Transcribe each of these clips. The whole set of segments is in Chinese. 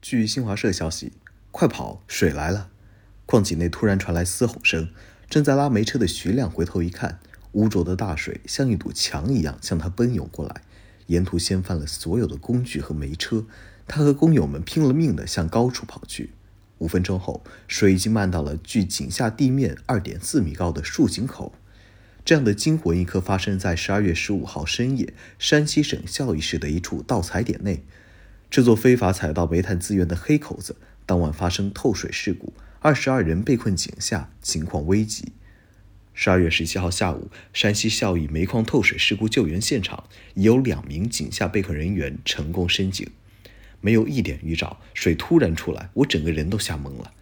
据新华社消息，快跑，水来了！矿井内突然传来嘶吼声，正在拉煤车的徐亮回头一看，污浊的大水像一堵墙一样向他奔涌过来，沿途掀翻了所有的工具和煤车。他和工友们拼了命地向高处跑去。五分钟后，水已经漫到了距井下地面二点四米高的竖井口。这样的惊魂一刻发生在十二月十五号深夜，山西省孝义市的一处盗采点内。这座非法采盗煤炭资源的黑口子，当晚发生透水事故，二十二人被困井下，情况危急。十二月十七号下午，山西孝义煤矿透水事故救援现场已有两名井下被困人员成功升井，没有一点预兆，水突然出来，我整个人都吓懵了。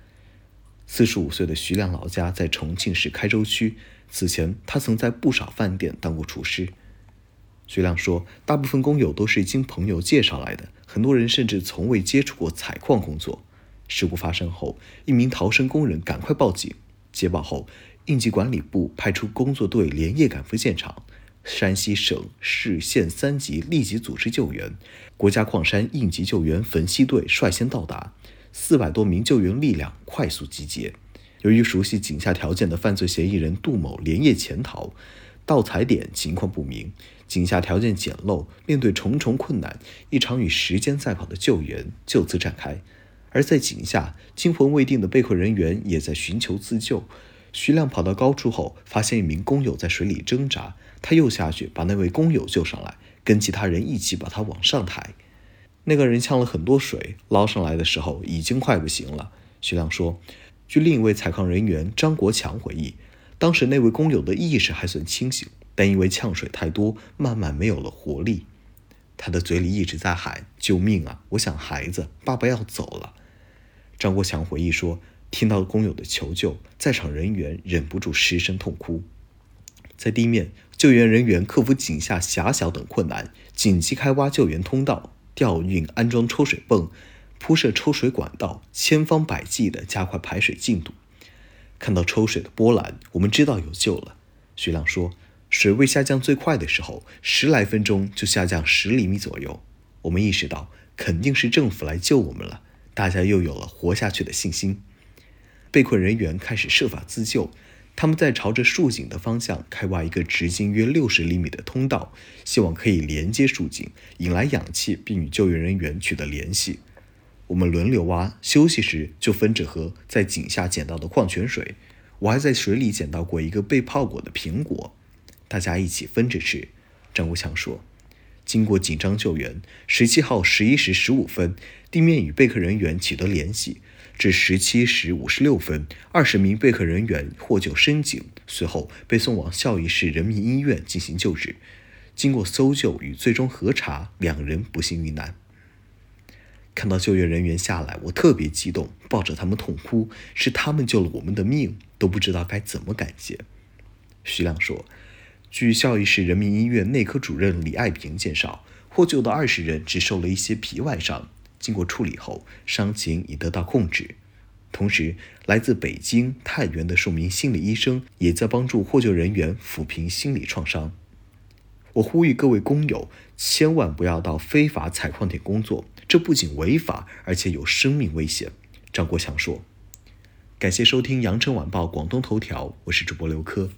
四十五岁的徐亮老家在重庆市开州区，此前他曾在不少饭店当过厨师。徐亮说：“大部分工友都是经朋友介绍来的，很多人甚至从未接触过采矿工作。”事故发生后，一名逃生工人赶快报警。接报后，应急管理部派出工作队连夜赶赴现场，山西省市县三级立即组织救援，国家矿山应急救援汾西队率先到达，四百多名救援力量快速集结。由于熟悉井下条件的犯罪嫌疑人杜某连夜潜逃。盗采点情况不明，井下条件简陋，面对重重困难，一场与时间赛跑的救援就此展开。而在井下，惊魂未定的被困人员也在寻求自救。徐亮跑到高处后，发现一名工友在水里挣扎，他又下去把那位工友救上来，跟其他人一起把他往上抬。那个人呛了很多水，捞上来的时候已经快不行了。徐亮说，据另一位采矿人员张国强回忆。当时那位工友的意识还算清醒，但因为呛水太多，慢慢没有了活力。他的嘴里一直在喊：“救命啊！我想孩子，爸爸要走了。”张国强回忆说：“听到工友的求救，在场人员忍不住失声痛哭。”在地面，救援人员克服井下狭小等困难，紧急开挖救援通道，调运安装抽水泵，铺设抽水管道，千方百计地加快排水进度。看到抽水的波澜，我们知道有救了。徐亮说：“水位下降最快的时候，十来分钟就下降十厘米左右。我们意识到肯定是政府来救我们了，大家又有了活下去的信心。被困人员开始设法自救，他们在朝着竖井的方向开挖一个直径约六十厘米的通道，希望可以连接竖井，引来氧气，并与救援人员取得联系。”我们轮流挖，休息时就分着喝在井下捡到的矿泉水。我还在水里捡到过一个被泡过的苹果，大家一起分着吃。张国强说：“经过紧张救援，十七号十一时十五分，地面与被困人员取得联系。至十七时五十六分，二十名被困人员获救升井，随后被送往孝义市人民医院进行救治。经过搜救与最终核查，两人不幸遇难。”看到救援人员下来，我特别激动，抱着他们痛哭。是他们救了我们的命，都不知道该怎么感谢。徐亮说：“据孝义市人民医院内科主任李爱平介绍，获救的二十人只受了一些皮外伤，经过处理后，伤情已得到控制。同时，来自北京、太原的数名心理医生也在帮助获救人员抚平心理创伤。”我呼吁各位工友，千万不要到非法采矿点工作。这不仅违法，而且有生命危险。张国强说：“感谢收听羊城晚报广东头条，我是主播刘科。”